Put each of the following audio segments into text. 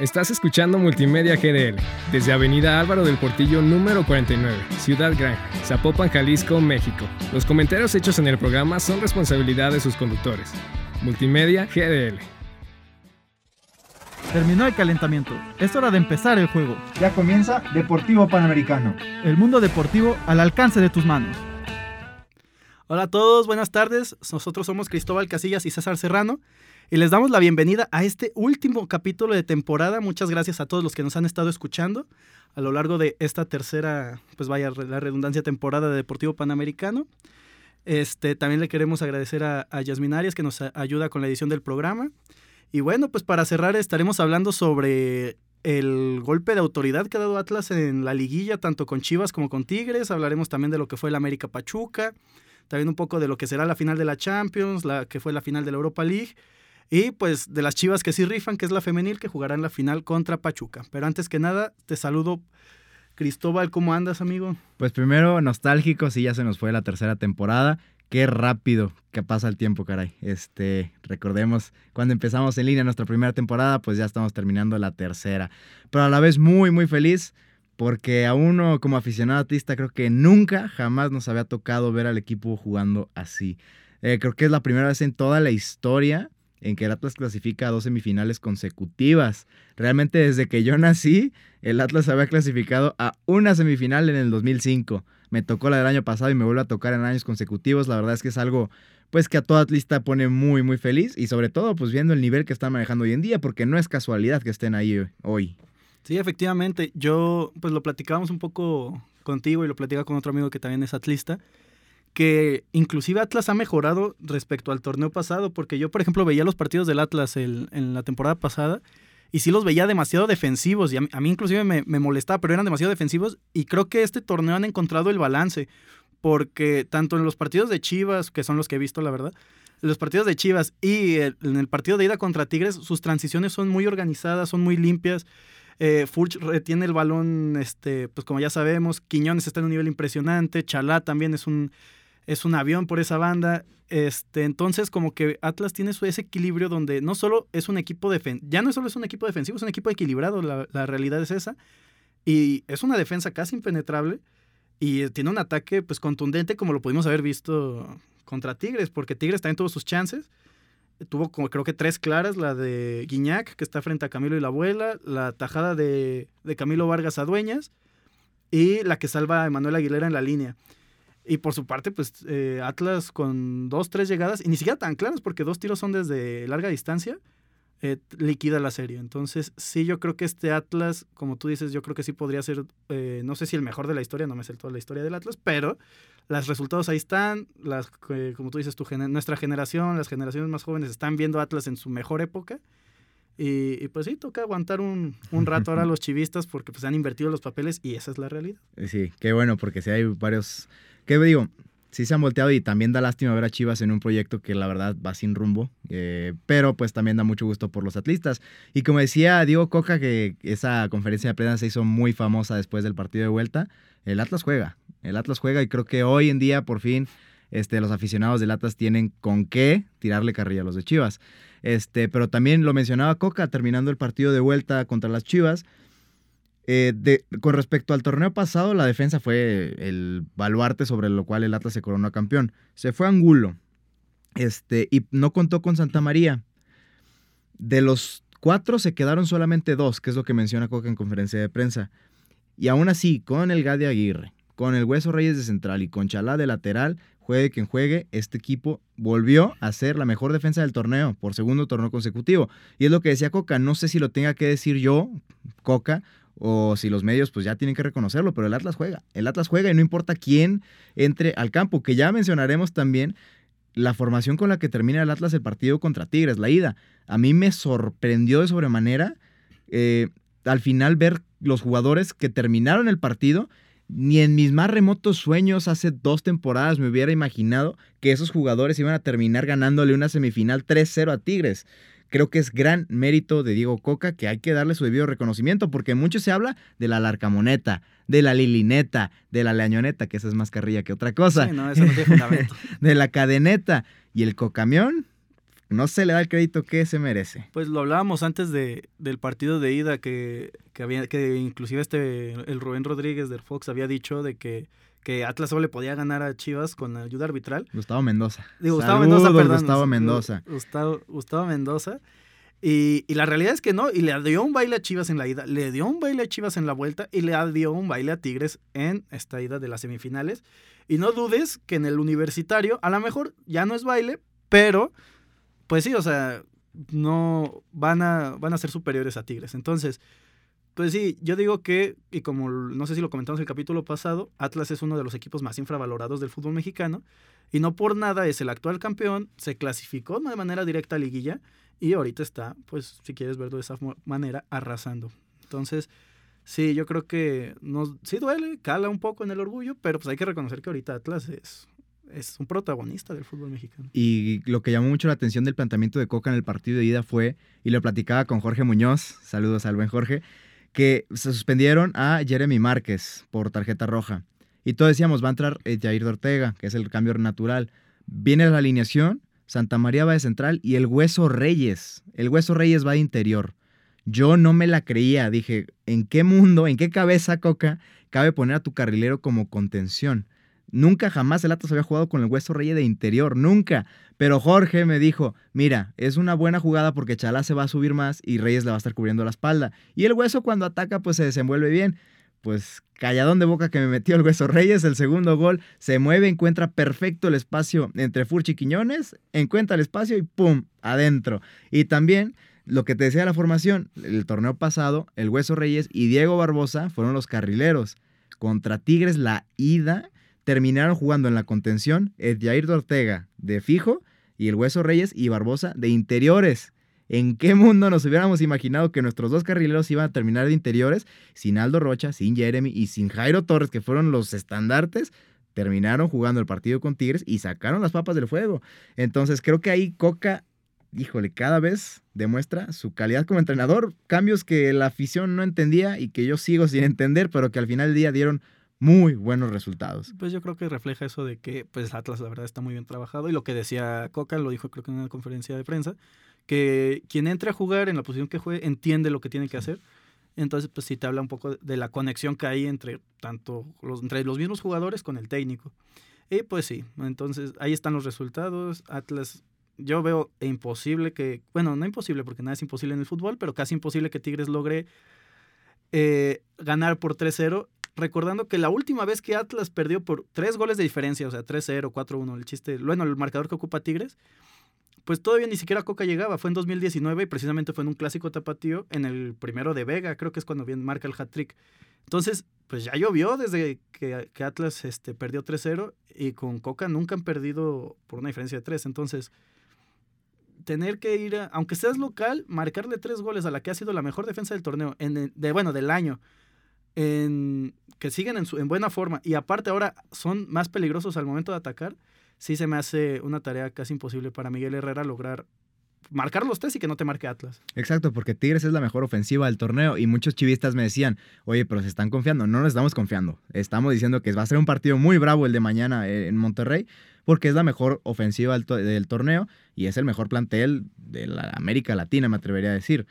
Estás escuchando Multimedia GDL desde Avenida Álvaro del Portillo número 49, Ciudad Gran, Zapopan, Jalisco, México. Los comentarios hechos en el programa son responsabilidad de sus conductores. Multimedia GDL. Terminó el calentamiento. Es hora de empezar el juego. Ya comienza Deportivo Panamericano. El mundo deportivo al alcance de tus manos. Hola a todos, buenas tardes. Nosotros somos Cristóbal Casillas y César Serrano y les damos la bienvenida a este último capítulo de temporada. Muchas gracias a todos los que nos han estado escuchando a lo largo de esta tercera, pues vaya la redundancia, temporada de Deportivo Panamericano. Este, también le queremos agradecer a, a Yasmin Arias que nos ayuda con la edición del programa. Y bueno, pues para cerrar estaremos hablando sobre el golpe de autoridad que ha dado Atlas en la liguilla, tanto con Chivas como con Tigres. Hablaremos también de lo que fue el América Pachuca, también un poco de lo que será la final de la Champions, la que fue la final de la Europa League. Y pues de las chivas que sí rifan, que es la femenil, que jugará en la final contra Pachuca. Pero antes que nada, te saludo. Cristóbal, ¿cómo andas, amigo? Pues primero, nostálgico, sí, ya se nos fue la tercera temporada. Qué rápido que pasa el tiempo, caray. Este, recordemos, cuando empezamos en línea nuestra primera temporada, pues ya estamos terminando la tercera. Pero a la vez muy, muy feliz porque a uno como aficionado artista creo que nunca, jamás nos había tocado ver al equipo jugando así. Eh, creo que es la primera vez en toda la historia en que el Atlas clasifica a dos semifinales consecutivas. Realmente desde que yo nací, el Atlas había clasificado a una semifinal en el 2005. Me tocó la del año pasado y me vuelve a tocar en años consecutivos. La verdad es que es algo pues que a toda atlista pone muy muy feliz y sobre todo pues viendo el nivel que están manejando hoy en día porque no es casualidad que estén ahí hoy. Sí, efectivamente. Yo, pues lo platicábamos un poco contigo y lo platicaba con otro amigo que también es atlista, que inclusive Atlas ha mejorado respecto al torneo pasado, porque yo, por ejemplo, veía los partidos del Atlas en la temporada pasada y sí los veía demasiado defensivos y a mí, inclusive me, molestaba, pero eran demasiado defensivos y creo que este torneo han encontrado el balance, porque tanto en los partidos de Chivas, que son los que he visto, la verdad, los partidos de Chivas y en el partido de ida contra Tigres, sus transiciones son muy organizadas, son muy limpias. Eh, Furch retiene el balón, este, pues como ya sabemos, Quiñones está en un nivel impresionante, Chalá también es un, es un avión por esa banda. Este, entonces, como que Atlas tiene su, ese equilibrio donde no solo es un equipo defensivo, ya no solo es un equipo defensivo, es un equipo equilibrado, la, la, realidad es esa. Y es una defensa casi impenetrable y tiene un ataque pues contundente como lo pudimos haber visto contra Tigres, porque Tigres también tuvo sus chances tuvo como creo que tres claras, la de Guiñac, que está frente a Camilo y la abuela, la tajada de, Camilo Vargas a Dueñas y la que salva a Manuel Aguilera en la línea. Y por su parte, pues eh, Atlas con dos, tres llegadas, y ni siquiera tan claras, porque dos tiros son desde larga distancia, eh, liquida la serie. Entonces, sí, yo creo que este Atlas, como tú dices, yo creo que sí podría ser, eh, no sé si el mejor de la historia, no me sé toda la historia del Atlas, pero los resultados ahí están, las, eh, como tú dices, tu nuestra generación, las generaciones más jóvenes están viendo Atlas en su mejor época. Y, pues sí, toca aguantar un, un rato ahora a los chivistas porque pues han invertido los papeles y esa es la realidad. Sí, qué bueno, porque si hay varios... ¿Qué digo? sí se han volteado y también da lástima ver a Chivas en un proyecto que la verdad va sin rumbo, eh, pero pues también da mucho gusto por los atlistas. Y como decía Diego Coca, que esa conferencia de prensa se hizo muy famosa después del partido de vuelta, el Atlas juega, el Atlas juega y creo que hoy en día por fin este, los aficionados del Atlas tienen con qué tirarle carrilla a los de Chivas. Este, pero también lo mencionaba Coca terminando el partido de vuelta contra las Chivas eh, con respecto al torneo pasado, la defensa fue el baluarte sobre lo cual el Atlas se coronó campeón. Se fue Angulo este, y no contó con Santa María. De los cuatro se quedaron solamente dos, que es lo que menciona Coca en conferencia de prensa. Y aún así, con el Gade Aguirre, con el Hueso Reyes de central y con Chalá de lateral, juegue quien juegue, este equipo volvió a ser la mejor defensa del torneo por segundo torneo consecutivo. Y es lo que decía Coca, no sé si lo tenga que decir yo, Coca, o si los medios pues ya tienen que reconocerlo, pero el Atlas juega, el Atlas juega y no importa quién entre al campo, que ya mencionaremos también la formación con la que termina el Atlas el partido contra Tigres, la ida. A mí me sorprendió de sobremanera eh, al final ver los jugadores que terminaron el partido. Ni en mis más remotos sueños hace dos temporadas me hubiera imaginado que esos jugadores iban a terminar ganándole una semifinal 3-0 a Tigres creo que es gran mérito de Diego Coca que hay que darle su debido reconocimiento, porque mucho se habla de la larcamoneta, de la lilineta, de la leañoneta, que esa es más carrilla que otra cosa. Sí, no, eso no tiene fundamento. de la cadeneta y el cocamión. no se le da el crédito que se merece. Pues lo hablábamos antes de, del partido de ida que, que había que inclusive este el Rubén Rodríguez del Fox había dicho de que que Atlas solo le podía ganar a Chivas con ayuda arbitral. Gustavo Mendoza. Digo, Gustavo Mendoza, perdón. Gustavo Mendoza. Gustavo, Gustavo Mendoza. Y, y, la realidad es que no, y le dio un baile a Chivas en la ida, le dio un baile a Chivas en la vuelta y le dio un baile a Tigres en esta ida de las semifinales. Y no dudes que en el universitario, a lo mejor ya no es baile, pero pues sí, o sea, no van a, van a ser superiores a Tigres. Entonces, pues sí, yo digo que, y como no sé si lo comentamos en el capítulo pasado, Atlas es uno de los equipos más infravalorados del fútbol mexicano y no por nada es el actual campeón, se clasificó de manera directa a liguilla y ahorita está, pues si quieres verlo de esa manera, arrasando. Entonces, sí, yo creo que nos, sí duele, cala un poco en el orgullo, pero pues hay que reconocer que ahorita Atlas es, es un protagonista del fútbol mexicano. Y lo que llamó mucho la atención del planteamiento de Coca en el partido de ida fue, y lo platicaba con Jorge Muñoz, saludos al buen Jorge, que se suspendieron a Jeremy Márquez por tarjeta roja. Y todos decíamos, va a entrar eh, Jair Ortega, que es el cambio natural. Viene la alineación, Santa María va de central y el Hueso Reyes. El Hueso Reyes va de interior. Yo no me la creía. Dije, ¿en qué mundo, en qué cabeza, Coca, cabe poner a tu carrilero como contención? Nunca jamás el Atlas había jugado con el Hueso Reyes de interior, nunca. Pero Jorge me dijo, mira, es una buena jugada porque Chalá se va a subir más y Reyes le va a estar cubriendo la espalda. Y el Hueso cuando ataca pues se desenvuelve bien. Pues calladón de boca que me metió el Hueso Reyes, el segundo gol, se mueve, encuentra perfecto el espacio entre Furchi y Quiñones, encuentra el espacio y ¡pum! adentro. Y también lo que te decía la formación, el torneo pasado, el Hueso Reyes y Diego Barbosa fueron los carrileros. Contra Tigres la ida terminaron jugando en la contención Edjair de Ortega de fijo y el Hueso Reyes y Barbosa de interiores. ¿En qué mundo nos hubiéramos imaginado que nuestros dos carrileros iban a terminar de interiores sin Aldo Rocha, sin Jeremy y sin Jairo Torres, que fueron los estandartes? Terminaron jugando el partido con Tigres y sacaron las papas del fuego. Entonces creo que ahí Coca, híjole, cada vez demuestra su calidad como entrenador. Cambios que la afición no entendía y que yo sigo sin entender, pero que al final del día dieron muy buenos resultados. Pues yo creo que refleja eso de que pues Atlas la verdad está muy bien trabajado y lo que decía Coca, lo dijo creo que en una conferencia de prensa, que quien entre a jugar en la posición que juegue entiende lo que tiene que hacer. Entonces, pues sí te habla un poco de la conexión que hay entre tanto los, entre los mismos jugadores con el técnico. Y pues sí, entonces ahí están los resultados. Atlas, yo veo imposible que, bueno, no imposible porque nada es imposible en el fútbol, pero casi imposible que Tigres logre eh, ganar por 3-0 recordando que la última vez que Atlas perdió por tres goles de diferencia, o sea, 3-0, 4-1, el chiste, bueno, el marcador que ocupa Tigres, pues todavía ni siquiera Coca llegaba, fue en 2019 y precisamente fue en un clásico tapatío, en el primero de Vega, creo que es cuando bien marca el hat-trick. Entonces, pues ya llovió desde que, Atlas este, perdió 3-0 y con Coca nunca han perdido por una diferencia de 3. Entonces, tener que ir, aunque seas local, marcarle tres goles a la que ha sido la mejor defensa del torneo, en, de, bueno, del año, en, que siguen en, su, en buena forma y aparte ahora son más peligrosos al momento de atacar, sí se me hace una tarea casi imposible para Miguel Herrera lograr marcar los tres y que no te marque Atlas. Exacto, porque Tigres es la mejor ofensiva del torneo y muchos chivistas me decían, oye, pero se están confiando. No nos estamos confiando. Estamos diciendo que va a ser un partido muy bravo el de mañana eh, en Monterrey porque es la mejor ofensiva del torneo y es el mejor plantel de la América Latina, me atrevería a decir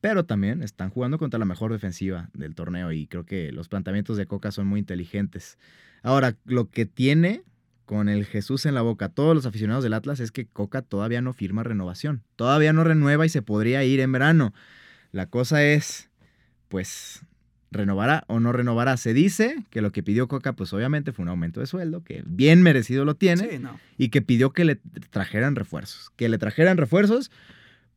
pero también están jugando contra la mejor defensiva del torneo y creo que los planteamientos de Coca son muy inteligentes. Ahora, lo que tiene con el Jesús en la boca todos los aficionados del Atlas es que Coca todavía no firma renovación, todavía no renueva y se podría ir en verano. La cosa es, pues, ¿renovará o no renovará? Se dice que lo que pidió Coca, pues obviamente fue un aumento de sueldo, que bien merecido lo tiene, y que pidió que le trajeran refuerzos, que le trajeran refuerzos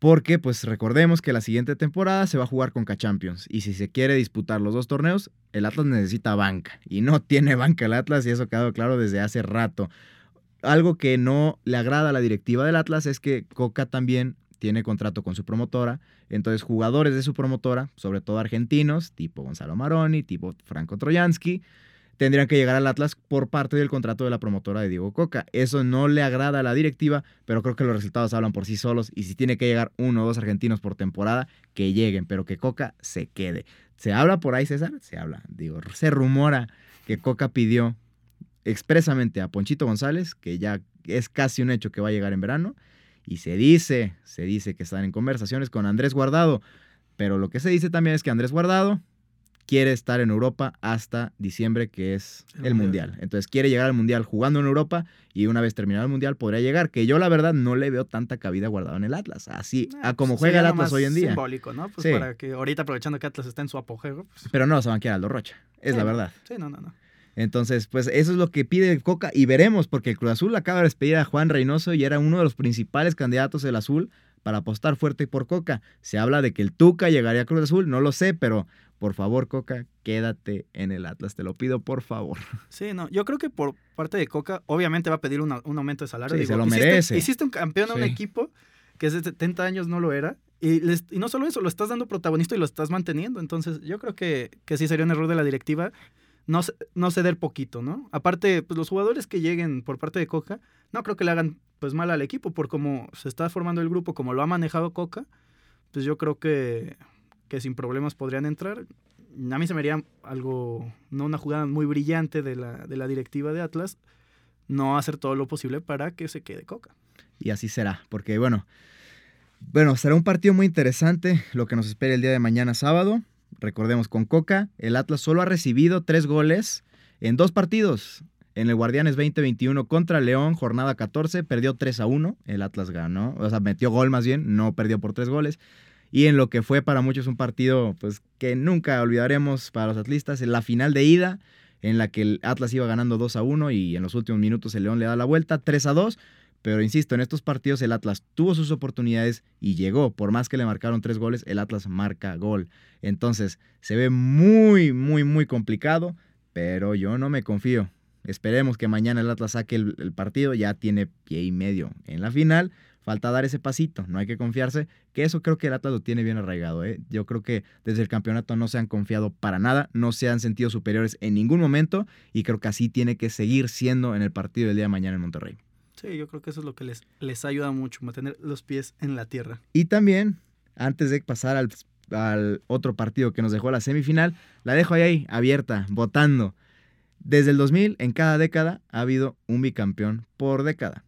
porque pues recordemos que la siguiente temporada se va a jugar con K-Champions y si se quiere disputar los dos torneos, el Atlas necesita banca y no tiene banca el Atlas y eso ha quedado claro desde hace rato. Algo que no le agrada a la directiva del Atlas es que Coca también tiene contrato con su promotora, entonces jugadores de su promotora, sobre todo argentinos, tipo Gonzalo Maroni, tipo Franco Trojansky, tendrían que llegar al Atlas por parte del contrato de la promotora de Diego Coca. Eso no le agrada a la directiva, pero creo que los resultados hablan por sí solos y si tiene que llegar uno o dos argentinos por temporada, que lleguen, pero que Coca se quede. ¿Se habla por ahí, César? Se habla, digo, se rumora que Coca pidió expresamente a Ponchito González, que ya es casi un hecho que va a llegar en verano, y se dice, se dice que están en conversaciones con Andrés Guardado, pero lo que se dice también es que Andrés Guardado quiere estar en Europa hasta diciembre, que es El el, Mundial. mundial. Entonces quiere llegar al Mundial jugando en Europa y una vez terminado el Mundial podría llegar, que yo la verdad no le veo tanta cabida guardado en el Atlas, así Ah, a como pues, juega sería el Atlas hoy en día. simbólico, ¿no? Pues Sí. para que ahorita aprovechando que Atlas está en su apogeo. Pues, Pero no se van a quedar Aldo Rocha, es sí, la verdad. Sí, no, no, no. Entonces, pues eso es lo que pide Coca y veremos, porque el Cruz Azul acaba de despedir a Juan Reynoso y era uno de los principales candidatos del Azul para apostar fuerte por Coca. Se habla de que el Tuca llegaría a Cruz Azul, no lo sé, pero por favor, Coca, quédate en el Atlas, te lo pido, por favor. Sí, no. Yo creo que por parte de Coca, obviamente va a pedir una- un aumento de salario. Sí, se lo hiciste- merece. Hiciste un campeón a un equipo que desde 70 años no lo era. Y, les- y no solo eso, lo estás dando protagonista y lo estás manteniendo. Entonces, yo creo que, que sí sería un error de la directiva no ceder poquito, ¿no? Aparte, pues los jugadores que lleguen por parte de Coca, no creo que le hagan pues mal al equipo, por cómo se está formando el grupo, como lo ha manejado Coca, pues yo creo que, que sin problemas podrían entrar. A mí se me haría algo, no una jugada muy brillante de la, de la directiva de Atlas, no hacer todo lo posible para que se quede Coca. Y así será, porque bueno, bueno, será un partido muy interesante lo que nos espera el día de mañana sábado. Recordemos, con Coca, el Atlas solo ha recibido tres goles en dos partidos. En el Guardianes 2021 contra León, jornada 14, perdió 3 a 1. El Atlas ganó, o sea, metió gol más bien, no perdió por tres goles. Y en lo que fue para muchos un partido pues, que nunca olvidaremos para los atlistas, en la final de ida, en la que el Atlas iba ganando 2 a 1 y en los últimos minutos el León le da la vuelta, 3 a 2. Pero insisto, en estos partidos el Atlas tuvo sus oportunidades y llegó. Por más que le marcaron tres goles, el Atlas marca gol. Entonces, se ve muy, muy, muy complicado, pero yo no me confío. Esperemos que mañana el Atlas saque el, el partido, ya tiene pie y medio en la final. Falta dar ese pasito, no hay que confiarse, que eso creo que el Atlas lo tiene bien arraigado. ¿eh? Yo creo que desde el campeonato no se han confiado para nada, no se han sentido superiores en ningún momento y creo que así tiene que seguir siendo en el partido del día de mañana en Monterrey. Sí, yo creo que eso es lo que les, les ayuda mucho, mantener los pies en la tierra. Y también, antes de pasar al, al otro partido que nos dejó la semifinal, la dejo ahí, ahí, abierta, votando. Desde el 2000, en cada década, ha habido un bicampeón por década.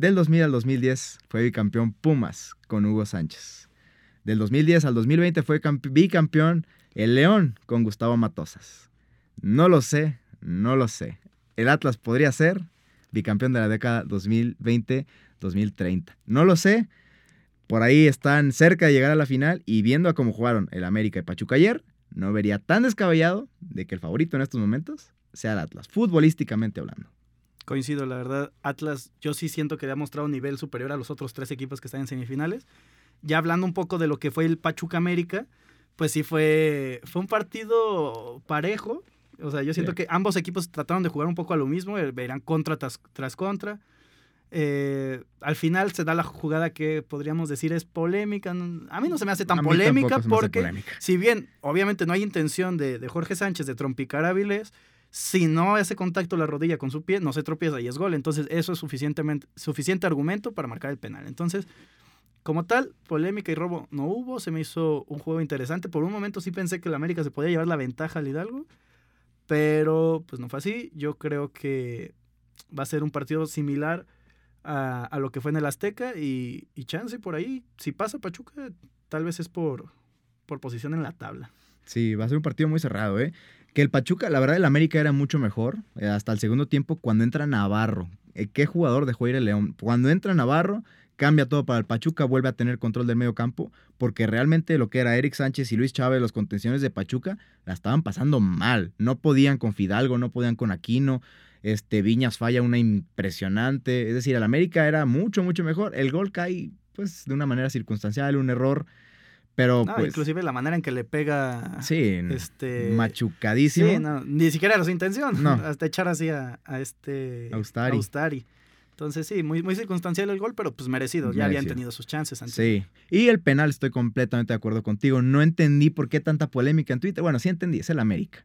Del 2000 al 2010 fue bicampeón Pumas con Hugo Sánchez. Del 2010 al 2020 fue campe- bicampeón el León con Gustavo Matosas. No lo sé, no lo sé. El Atlas podría ser bicampeón de la década 2020-2030. No lo sé. Por ahí están cerca de llegar a la final y viendo a cómo jugaron el América y Pachuca ayer, no vería tan descabellado de que el favorito en estos momentos sea el Atlas, futbolísticamente hablando. Coincido, la verdad, Atlas yo sí siento que ha mostrado un nivel superior a los otros tres equipos que están en semifinales. Ya hablando un poco de lo que fue el Pachuca América, pues sí fue, fue un partido parejo. O sea, yo siento Sí. que ambos equipos trataron de jugar un poco a lo mismo, eh, eran contra tras, tras contra. Eh, al final se da la jugada que podríamos decir es polémica. A mí no se me hace tan polémica porque polémica. si bien obviamente no hay intención de, de Jorge Sánchez de trompicar a Avilés, si no hace contacto la rodilla con su pie, no se tropieza y es gol. Entonces eso es suficientemente, suficiente argumento para marcar el penal. Entonces, como tal, polémica y robo no hubo. Se me hizo un juego interesante. Por un momento sí pensé que el América se podía llevar la ventaja al Hidalgo, pero pues no fue así. Yo creo que va a ser un partido similar a, a lo que fue en el Azteca y, y chance por ahí, si pasa Pachuca, tal vez es por, por posición en la tabla. Sí, va a ser un partido muy cerrado, ¿eh? Que el Pachuca, la verdad, el América era mucho mejor eh, hasta el segundo tiempo cuando entra Navarro. Eh, ¿Qué jugador dejó ir el León? Cuando entra Navarro, cambia todo para el Pachuca, vuelve a tener control del medio campo, porque realmente lo que era Eric Sánchez y Luis Chávez, los contenciones de Pachuca, la estaban pasando mal. No podían con Fidalgo, no podían con Aquino. Este, Viñas falla una impresionante. Es decir, el América era mucho, mucho mejor. El gol cae, pues, de una manera circunstancial, un error. Pero, No, pues. inclusive la manera en que le pega Sí, este machucadísimo. Sí, no, ni siquiera era su intención. No. Hasta echar así a, a este Austari. Austari. Entonces sí, muy, muy circunstancial el gol, pero pues merecido. Ya habían tenido sus chances antes. Sí. Y el penal, estoy completamente de acuerdo contigo. No entendí por qué tanta polémica en Twitter. Bueno, sí entendí, es el América.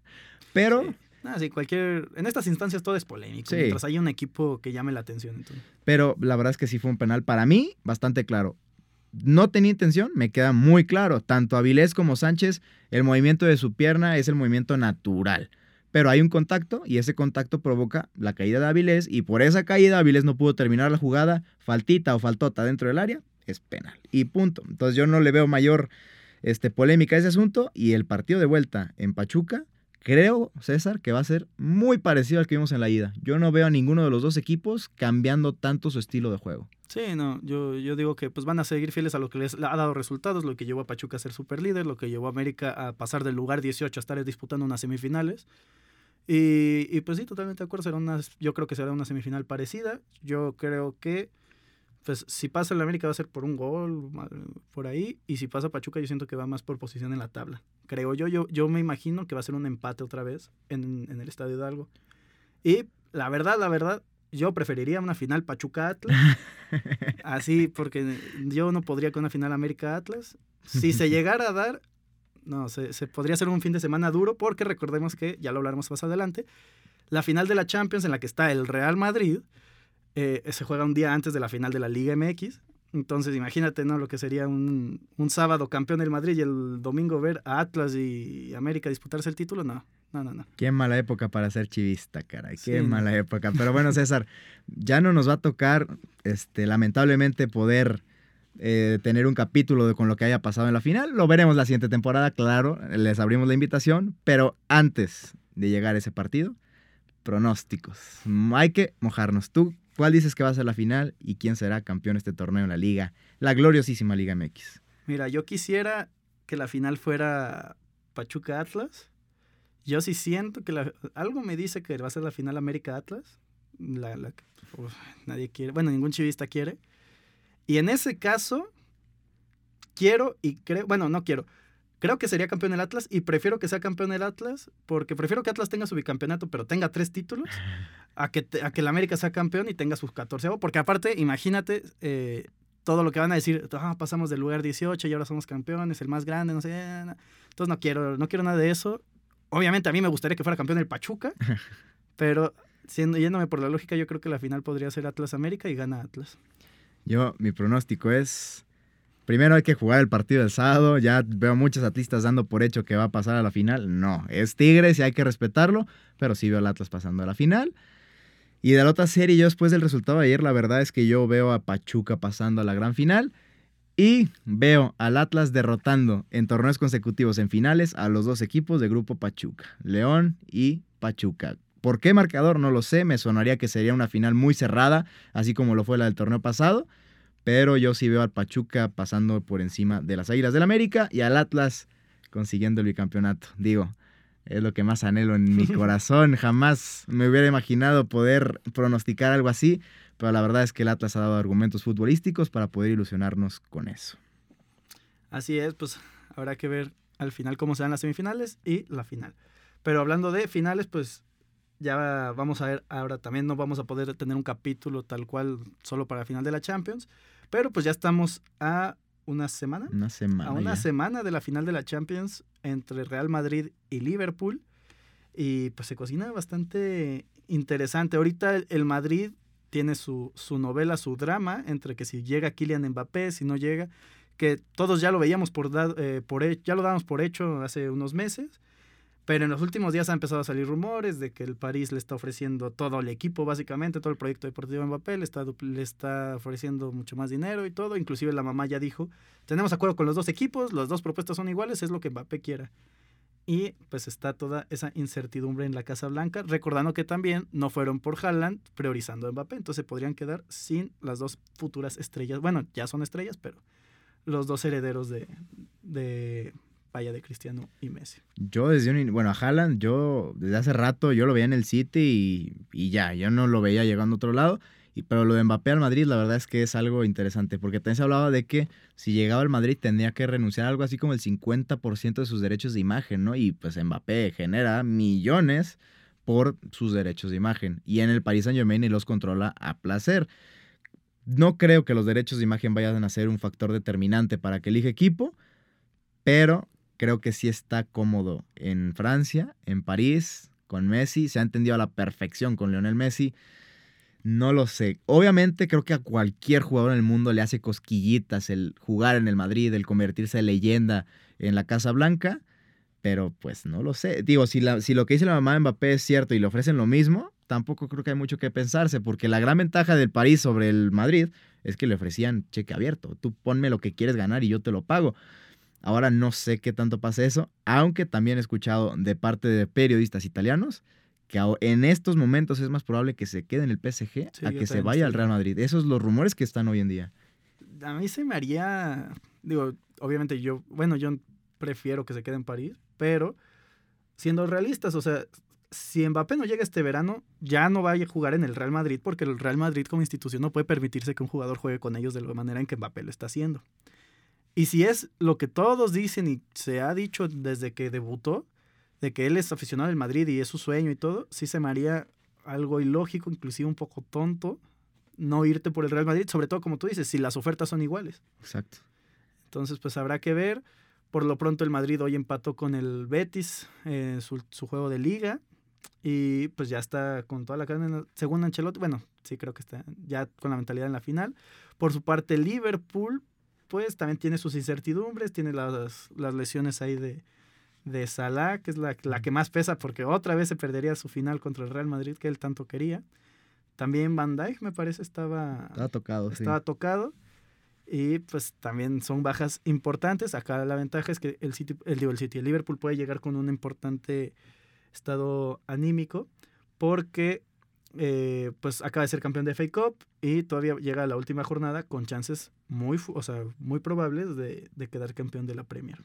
Pero, Sí. Ah, sí, cualquier. En estas instancias todo es polémico. Sí. Mientras haya un equipo que llame la atención. entonces. pero la verdad es que sí fue un penal para mí bastante claro. No tenía intención, me queda muy claro. Tanto Avilés como Sánchez, el movimiento de su pierna es el movimiento natural. pero hay un contacto y ese contacto provoca la caída de Avilés y por esa caída Avilés no pudo terminar la jugada, faltita o faltota dentro del área, es penal. Y punto. Entonces yo no le veo mayor este, polémica a ese asunto y el partido de vuelta en Pachuca, creo, César, que va a ser muy parecido al que vimos en la ida. Yo no veo a ninguno de los dos equipos cambiando tanto su estilo de juego. Sí, no, yo, yo digo que pues van a seguir fieles a lo que les ha dado resultados, lo que llevó a Pachuca a ser super líder, lo que llevó a América a pasar del lugar 18 a estar disputando unas semifinales. Y, y, pues sí, totalmente de acuerdo. Será una, yo creo que será una semifinal parecida. Yo creo que, pues si pasa el América va a ser por un gol, por ahí. Y si pasa Pachuca, yo siento que va más por posición en la tabla. Creo yo, yo, yo me imagino que va a ser un empate otra vez en, en el Estadio Hidalgo. Y la verdad, la verdad, yo preferiría una final Pachuca-Atlas. así, porque yo no podría con una final América-Atlas. Si se llegara a dar, no, se, se, podría hacer un fin de semana duro porque recordemos que, ya lo hablaremos más adelante, la final de la Champions en la que está el Real Madrid eh, se juega un día antes de la final de la Liga MX. Entonces imagínate, ¿no? Lo que sería un, un sábado campeón del Madrid y el domingo ver a Atlas y América disputarse el título, no. No, no, no. Qué mala época para ser chivista, caray. Qué sí, mala no. época. Pero bueno, César, ya no nos va a tocar, este, lamentablemente, poder eh, tener un capítulo de con lo que haya pasado en la final. Lo veremos la siguiente temporada, claro, les abrimos la invitación, pero antes de llegar a ese partido, pronósticos. Hay que mojarnos. ¿Tú cuál dices que va a ser la final y quién será campeón de este torneo en la liga, la gloriosísima Liga MX? Mira, yo quisiera que la final fuera Pachuca Atlas. Yo sí siento que la, algo me dice que va a ser la final América Atlas. La, la, uf, nadie quiere, bueno, ningún chivista quiere. Y en ese caso, quiero y creo, bueno, no quiero. Creo que sería campeón el Atlas y prefiero que sea campeón el Atlas porque prefiero que Atlas tenga su bicampeonato pero tenga tres títulos a que, te, a que el América sea campeón y tenga sus 14. Porque aparte, imagínate eh, todo lo que van a decir, ah, pasamos del lugar 18 y ahora somos campeones, el más grande, no sé. Entonces no quiero, no quiero nada de eso. Obviamente a mí me gustaría que fuera campeón el Pachuca, pero siendo, yéndome por la lógica, yo creo que la final podría ser Atlas América y gana Atlas. Yo, mi pronóstico es, primero hay que jugar el partido del sábado, ya veo muchos atlistas dando por hecho que va a pasar a la final, no, es Tigres y hay que respetarlo, pero sí veo al Atlas pasando a la final. Y de la otra serie, yo después del resultado de ayer, la verdad es que yo veo a Pachuca pasando a la gran final y veo al Atlas derrotando en torneos consecutivos en finales a los dos equipos de Grupo Pachuca, León y Pachuca. ¿Por qué marcador? No lo sé, me sonaría que sería una final muy cerrada, así como lo fue la del torneo pasado, pero yo sí veo al Pachuca pasando por encima de las Águilas del América y al Atlas consiguiendo el bicampeonato. Digo, es lo que más anhelo en mi corazón, jamás me hubiera imaginado poder pronosticar algo así, pero la verdad es que el Atlas ha dado argumentos futbolísticos para poder ilusionarnos con eso. Así es, pues habrá que ver al final cómo se dan las semifinales y la final. Pero hablando de finales, pues ya vamos a ver, ahora también no vamos a poder tener un capítulo tal cual solo para la final de la Champions, pero pues ya estamos a una semana. Una semana. A una ya. semana de la final de la Champions entre Real Madrid y Liverpool. Y pues se cocina bastante interesante. Ahorita el Madrid tiene su, su novela, su drama, entre que si llega Kylian Mbappé, si no llega, que todos ya lo veíamos por, eh, por ya lo dábamos por hecho hace unos meses. Pero en los últimos días han empezado a salir rumores de que el París le está ofreciendo todo el equipo, básicamente, todo el proyecto deportivo de Mbappé, le está, le está ofreciendo mucho más dinero y todo. Inclusive la mamá ya dijo, tenemos acuerdo con los dos equipos, las dos propuestas son iguales, es lo que Mbappé quiera. Y pues está toda esa incertidumbre en la Casa Blanca, recordando que también no fueron por Haaland priorizando a Mbappé, entonces podrían quedar sin las dos futuras estrellas. Bueno, ya son estrellas, pero los dos herederos de, de vaya de Cristiano y Messi. Yo desde un, bueno, a Haaland, yo desde hace rato yo lo veía en el City y, y ya, yo no lo veía llegando a otro lado. Y, pero lo de Mbappé al Madrid, la verdad es que es algo interesante, porque también se hablaba de que si llegaba al Madrid tendría que renunciar a algo así como el 50% de sus derechos de imagen, ¿no? Y pues Mbappé genera millones por sus derechos de imagen. Y en el Paris Saint Germain y los controla a placer. No creo que los derechos de imagen vayan a ser un factor determinante para que elija equipo, pero creo que sí está cómodo en Francia, en París, con Messi. Se ha entendido a la perfección con Lionel Messi. No lo sé. Obviamente creo que a cualquier jugador en el mundo le hace cosquillitas el jugar en el Madrid, el convertirse en leyenda en la Casa Blanca. Pero pues no lo sé. Digo, si, la, si lo que dice la mamá de Mbappé es cierto y le ofrecen lo mismo, tampoco creo que hay mucho que pensarse, porque la gran ventaja del París sobre el Madrid es que le ofrecían cheque abierto. Tú ponme lo que quieres ganar y yo te lo pago. Ahora no sé qué tanto pasa eso, aunque también he escuchado de parte de periodistas italianos que en estos momentos es más probable que se quede en el PSG a que se vaya al Real Madrid. Esos son los rumores que están hoy en día. A mí se me haría, digo, obviamente yo, bueno, yo prefiero que se quede en París, pero siendo realistas, o sea, si Mbappé no llega este verano, ya no vaya a jugar en el Real Madrid porque el Real Madrid como institución no puede permitirse que un jugador juegue con ellos de la manera en que Mbappé lo está haciendo. Y si es lo que todos dicen y se ha dicho desde que debutó, de que él es aficionado del Madrid y es su sueño y todo, sí se me haría algo ilógico, inclusive un poco tonto, no irte por el Real Madrid, sobre todo como tú dices, si las ofertas son iguales. Exacto. Entonces, pues habrá que ver. Por lo pronto el Madrid hoy empató con el Betis en su, su, juego de liga y pues ya está con toda la carne, según Ancelotti, bueno, sí creo que está ya con la mentalidad en la final. Por su parte, Liverpool pues también tiene sus incertidumbres, tiene las, las lesiones ahí de, de Salah, que es la, la, que más pesa porque otra vez se perdería su final contra el Real Madrid que él tanto quería. También Van Dijk me parece estaba, estaba tocado. Estaba tocado. Y pues también son bajas importantes. Acá la ventaja es que el City, el, digo, el City, el Liverpool puede llegar con un importante estado anímico porque eh, pues acaba de ser campeón de FA Cup y todavía llega a la última jornada con chances muy, o sea, muy probables de, de quedar campeón de la Premier.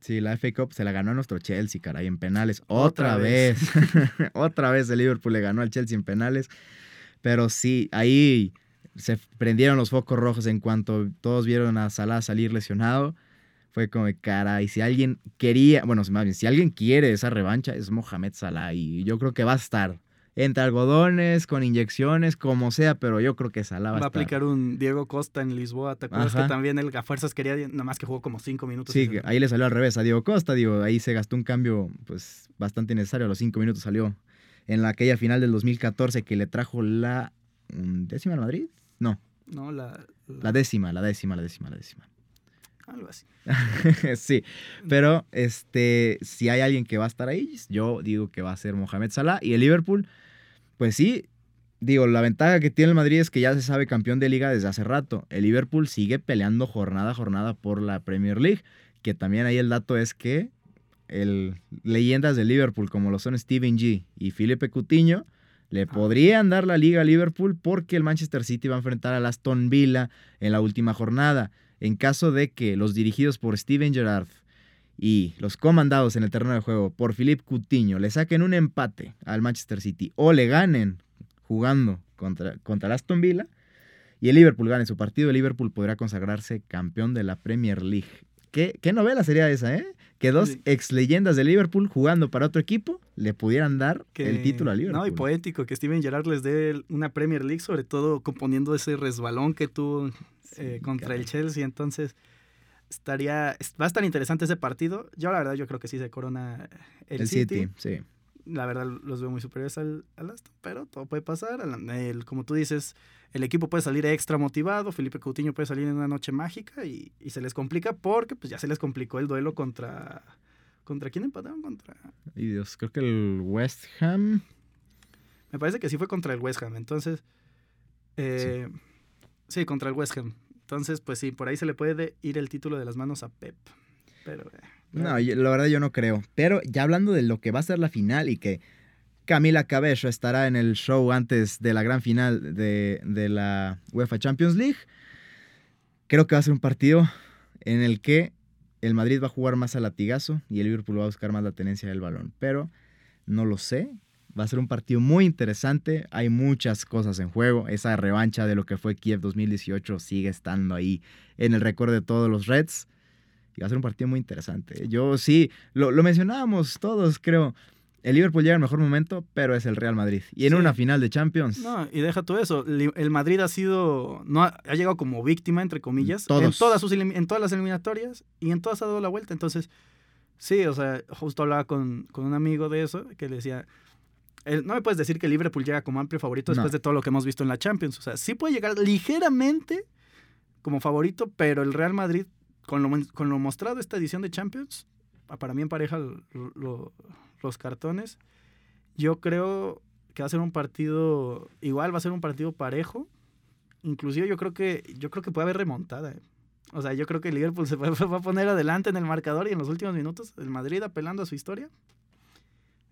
Sí, la FA Cup se la ganó a nuestro Chelsea, caray, en penales. Otra, Otra vez. vez. Otra vez el Liverpool le ganó al Chelsea en penales. Pero sí, ahí se prendieron los focos rojos en cuanto todos vieron a Salah salir lesionado. Fue como, caray, si alguien quería, bueno, más bien, si alguien quiere esa revancha es Mohamed Salah y yo creo que va a estar entre algodones, con inyecciones, como sea, pero yo creo que Salah va, va a aplicar un Diego Costa en Lisboa, ¿te acuerdas que también el a fuerzas quería, nada más que jugó como cinco minutos? Sí, ahí le salió al revés a Diego Costa, digo, ahí se gastó un cambio pues bastante necesario, a los cinco minutos salió en la, aquella final del 2014 que le trajo la décima al Madrid, no. No, la, la... La décima, la décima, la décima, la décima. Algo así. sí, pero este, si hay alguien que va a estar ahí, yo digo que va a ser Mohamed Salah y el Liverpool pues sí, digo, la ventaja que tiene el Madrid es que ya se sabe campeón de liga desde hace rato. El Liverpool sigue peleando jornada a jornada por la Premier League, que también ahí el dato es que el, leyendas de Liverpool como lo son Steven G y Felipe Cutiño le podrían dar la liga a Liverpool porque el Manchester City va a enfrentar al Aston Villa en la última jornada. En caso de que los dirigidos por Steven Gerrard y los comandados en el terreno de juego por Philippe Coutinho le saquen un empate al Manchester City o le ganen jugando contra, contra el Aston Villa y el Liverpool gane su partido, el Liverpool podrá consagrarse campeón de la Premier League. ¿Qué, qué novela sería esa, eh? Que dos ex leyendas de Liverpool jugando para otro equipo le pudieran dar el título a Liverpool. No, y poético que Steven Gerrard les dé una Premier League, sobre todo componiendo ese resbalón que tuvo eh, contra caray. el Chelsea. Entonces, estaría va a estar interesante ese partido. Yo la verdad yo creo que sí se corona el, el City. Sí. La verdad los veo muy superiores al, al Aston, pero todo puede pasar. El, como tú dices, el equipo puede salir extra motivado, Felipe Coutinho puede salir en una noche mágica y, y se les complica porque pues ya se les complicó el duelo contra ¿Contra quién empataron? Contra. Y Dios, creo que el West Ham. Me parece que sí fue contra el West Ham. Entonces. Eh, sí. sí. contra el West Ham. Entonces, pues sí, por ahí se le puede ir el título de las manos a Pep. Pero. Eh, no, yo, la verdad yo no creo. Pero ya hablando de lo que va a ser la final y que Camila Cabello estará en el show antes de la gran final de, de la UEFA Champions League, creo que va a ser un partido en el que el Madrid va a jugar más a latigazo y el Liverpool va a buscar más la tenencia del balón. Pero no lo sé. Va a ser un partido muy interesante. Hay muchas cosas en juego. Esa revancha de lo que fue Kiev 2018 sigue estando ahí en el récord de todos los Reds. Y va a ser un partido muy interesante. Yo sí, lo, lo mencionábamos todos, creo. El Liverpool llega en mejor momento, pero es el Real Madrid. Y en sí. una final de Champions. No, y deja todo eso. El Madrid ha sido. No ha, ha llegado como víctima, entre comillas, todos. En, todas sus, en todas las eliminatorias y en todas ha dado la vuelta. Entonces, sí, o sea, justo hablaba con, con un amigo de eso que le decía. El, no me puedes decir que Liverpool llega como amplio favorito después no. de todo lo que hemos visto en la Champions. O sea, sí puede llegar ligeramente como favorito, pero el Real Madrid, con lo, con lo mostrado esta edición de Champions, para mí empareja los cartones. Yo creo que va a ser un partido, igual va a ser un partido parejo. Inclusive yo creo que, yo creo que puede haber remontada. ¿eh? O sea, yo creo que el Liverpool se va, a poner adelante en el marcador y en los últimos minutos el Madrid apelando a su historia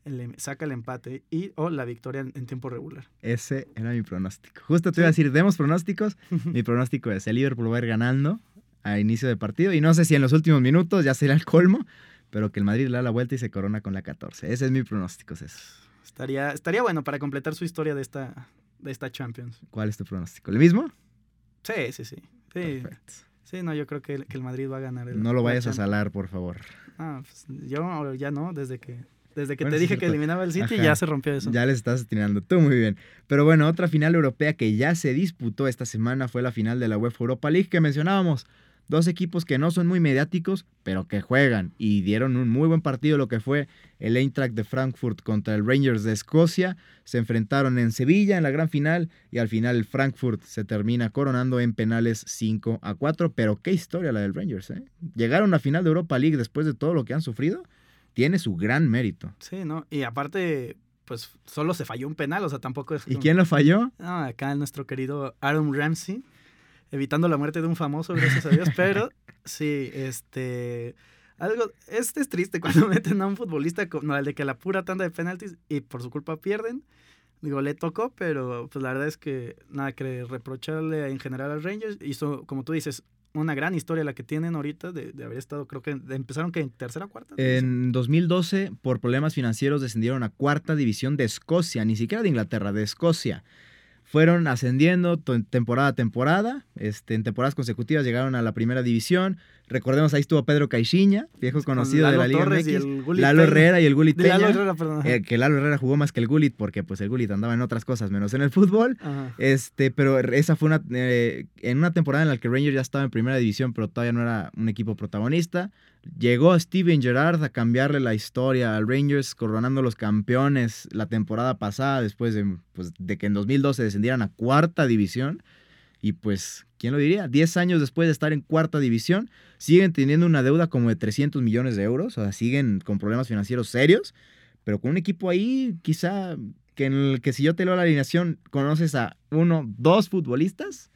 em, saca el empate y o la victoria en, tiempo regular. Ese era mi pronóstico. Justo te iba a decir, demos pronósticos. mi pronóstico es el Liverpool va a ir ganando a inicio de partido y no sé si en los últimos minutos ya será el colmo, pero que el Madrid le da la vuelta y se corona con la 14. Ese es mi pronóstico, César. Estaría, estaría bueno para completar su historia de esta, de esta Champions. ¿Cuál es tu pronóstico? ¿El mismo? Sí, sí, sí. Sí, sí no, yo creo que, el Madrid va a ganar. El, no lo vayas a salar, por favor. Ah, pues yo ya no, desde que, desde que te dije que eliminaba el City ya se rompió eso. Ya les estás tirando tú muy bien. Pero bueno, otra final europea que ya se disputó esta semana fue la final de la UEFA Europa League que mencionábamos. Dos equipos que no son muy mediáticos, pero que juegan y dieron un muy buen partido lo que fue el Eintracht de Frankfurt contra el Rangers de Escocia. Se enfrentaron en Sevilla en la gran final y al final el Frankfurt se termina coronando en penales 5 a 4. Pero qué historia la del Rangers, ¿eh? Llegaron a final de Europa League después de todo lo que han sufrido. Tiene su gran mérito. Sí, ¿no? Y aparte, pues solo se falló un penal, o sea, tampoco es... ¿Y quién lo falló? Ah, acá nuestro querido Aaron Ramsey evitando la muerte de un famoso, gracias a Dios, pero sí, este... Algo, este es triste cuando meten a un futbolista como el de que la pura tanda de penaltis y por su culpa pierden. Digo, le tocó, pero pues la verdad es que nada que reprocharle en general al Rangers. Hizo, como tú dices, una gran historia la que tienen ahorita de, haber estado, creo que empezaron que en tercera o cuarta. En 2012, por problemas financieros, descendieron a cuarta división de Escocia, ni siquiera de Inglaterra, de Escocia fueron ascendiendo temporada a temporada. Este, en temporadas consecutivas llegaron a la primera división. Recordemos, ahí estuvo Pedro Caixinha, viejo conocido de la Liga MX. Lalo Herrera y el Gulit Peña. Lalo Herrera, perdón. Eh, que Lalo Herrera jugó más que el Gulit porque pues el Gulit andaba en otras cosas menos en el fútbol. Este, pero esa fue una eh, en una temporada en la que Rangers ya estaba en primera división, pero todavía no era un equipo protagonista. Llegó Steven Gerrard a cambiarle la historia al Rangers, coronando los campeones la temporada pasada, después de, pues, de que en 2012 descendieran a cuarta división. Y pues, ¿quién lo diría? Diez años después de estar en cuarta división, siguen teniendo una deuda como de 300 millones de euros, o sea, siguen con problemas financieros serios, pero con un equipo ahí quizá que en el que si yo te leo la alineación, conoces a uno, dos futbolistas.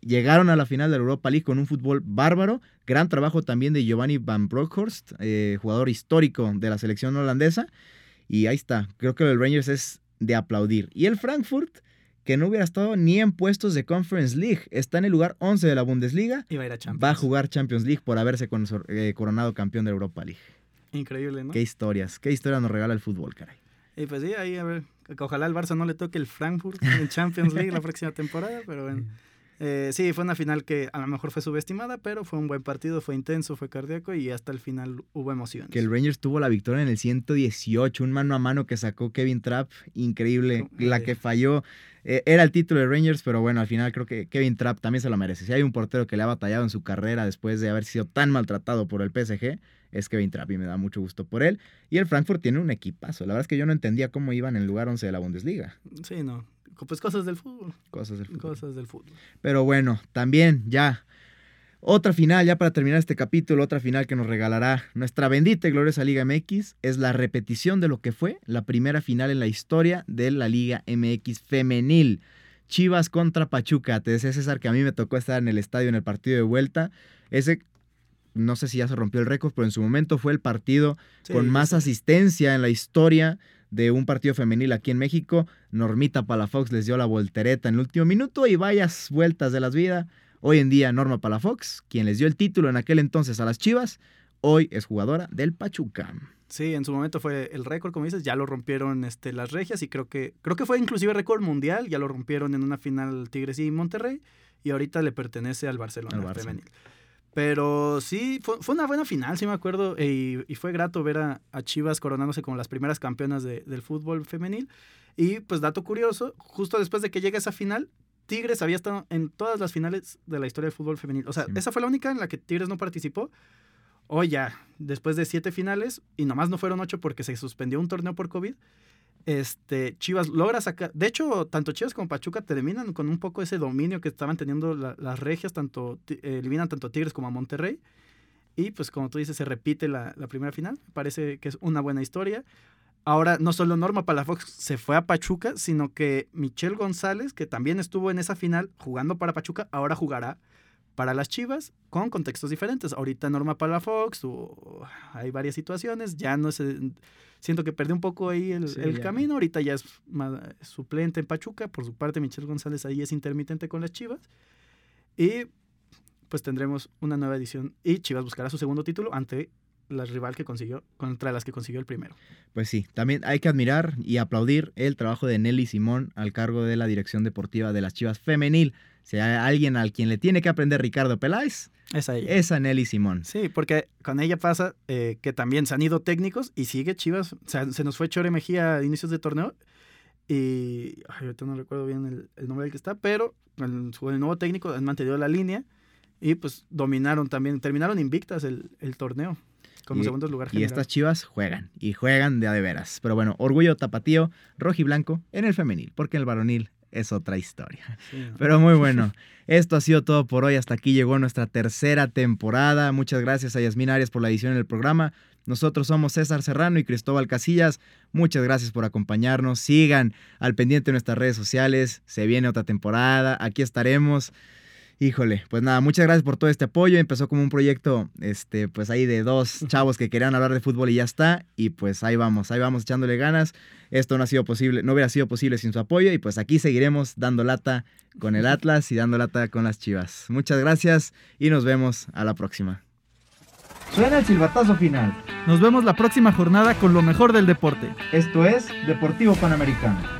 Llegaron a la final de la Europa League con un fútbol bárbaro. Gran trabajo también de Giovanni Van Bronckhorst, eh, jugador histórico de la selección holandesa. Y ahí está. Creo que el Rangers es de aplaudir. Y el Frankfurt, que no hubiera estado ni en puestos de Conference League, está en el lugar 11 de la Bundesliga. Y va a ir a Champions. Va a jugar Champions League por haberse eh, coronado campeón de Europa League. Increíble, ¿no? Qué historias, qué historia nos regala el fútbol, caray. Y pues sí, ahí a ver, ojalá el Barça no le toque el Frankfurt en Champions League la próxima temporada, pero bueno. Eh, sí, fue una final que a lo mejor fue subestimada, pero fue un buen partido, fue intenso, fue cardíaco y hasta el final hubo emociones. Que el Rangers tuvo la victoria en el 118, un mano a mano que sacó Kevin Trapp, increíble. La que falló eh, era el título de Rangers, pero bueno, al final creo que Kevin Trapp también se lo merece. Si hay un portero que le ha batallado en su carrera después de haber sido tan maltratado por el PSG, es Kevin Trapp y me da mucho gusto por él. Y el Frankfurt tiene un equipazo. La verdad es que yo no entendía cómo iban en el lugar 11 de la Bundesliga. Sí, no. Pues cosas del fútbol. Cosas del fútbol. Cosas del fútbol. Pero bueno, también ya. Otra final, ya para terminar este capítulo, otra final que nos regalará nuestra bendita y gloriosa Liga MX es la repetición de lo que fue la primera final en la historia de la Liga MX femenil. Chivas contra Pachuca. Te decía César que a mí me tocó estar en el estadio en el partido de vuelta. Ese no sé si ya se rompió el récord, pero en su momento fue el partido con más asistencia en la historia de un partido femenil aquí en México. Normita Palafox les dio la voltereta en el último minuto y vayas vueltas de las vidas. Hoy en día Norma Palafox, quien les dio el título en aquel entonces a las Chivas, hoy es jugadora del Pachuca. Sí, en su momento fue el récord, como dices, ya lo rompieron este, las regias y creo que, creo que fue inclusive récord mundial, ya lo rompieron en una final Tigres y Monterrey y ahorita le pertenece al Barcelona femenil. Pero sí, fue, una buena final, sí me acuerdo, y, fue grato ver a, Chivas coronándose como las primeras campeonas del fútbol femenil. Y pues dato curioso, justo después de que llegue esa final, Tigres había estado en todas las finales de la historia del fútbol femenil. O sea, esa fue la única en la que Tigres no participó. Hoy ya, después de siete finales, y nomás no fueron ocho porque se suspendió un torneo por COVID, este, Chivas logra sacar. De hecho, tanto Chivas como Pachuca terminan con un poco ese dominio que estaban teniendo las regias, tanto eliminan tanto a Tigres como a Monterrey. Y pues como tú dices, se repite la, primera final. Parece que es una buena historia. Ahora no solo Norma Palafox se fue a Pachuca, sino que Michelle González, que también estuvo en esa final jugando para Pachuca, ahora jugará para las Chivas con contextos diferentes. Ahorita Norma Palafox, o, hay varias situaciones, ya no sé, siento que perdió un poco ahí el, Sí, el ya. camino, ahorita ya es ma- suplente en Pachuca, por su parte Michelle González ahí es intermitente con las Chivas y pues tendremos una nueva edición y Chivas buscará su segundo título ante la rival que consiguió, contra las que consiguió el primero. Pues sí, también hay que admirar y aplaudir el trabajo de Nelly Simón al cargo de la dirección deportiva de las Chivas Femenil. Si hay alguien al quien le tiene que aprender Ricardo Peláez, ella. es a Nelly Simón. Sí, porque con ella pasa eh, que también se han ido técnicos y sigue Chivas. O sea, se nos fue Chore Mejía a inicios de torneo y ay, ahorita no recuerdo bien el, el nombre del que está, pero con su- el nuevo técnico han mantenido la línea y pues dominaron también, terminaron invictas el, el torneo como Y- segundo lugar Y general. estas chivas juegan, y juegan de a de veras. Pero bueno, orgullo tapatío, rojo y blanco en el femenil, porque en el varonil es otra historia. Pero muy bueno. Esto ha sido todo por hoy. Hasta aquí llegó nuestra tercera temporada. Muchas gracias a Yasmín Arias por la edición del programa. Nosotros somos César Serrano y Cristóbal Casillas. Muchas gracias por acompañarnos. Sigan al pendiente de nuestras redes sociales. Se viene otra temporada. Aquí estaremos. Híjole, pues nada, muchas gracias por todo este apoyo. Empezó como un proyecto, este, pues ahí de dos chavos que querían hablar de fútbol y ya está. Y pues ahí vamos, ahí vamos echándole ganas. Esto no ha sido posible, no hubiera sido posible sin su apoyo. Y pues aquí seguiremos dando lata con el Atlas y dando lata con las Chivas. Muchas gracias y nos vemos a la próxima. Suena el silbatazo final. Nos vemos la próxima jornada con lo mejor del deporte. Esto es Deportivo Panamericano.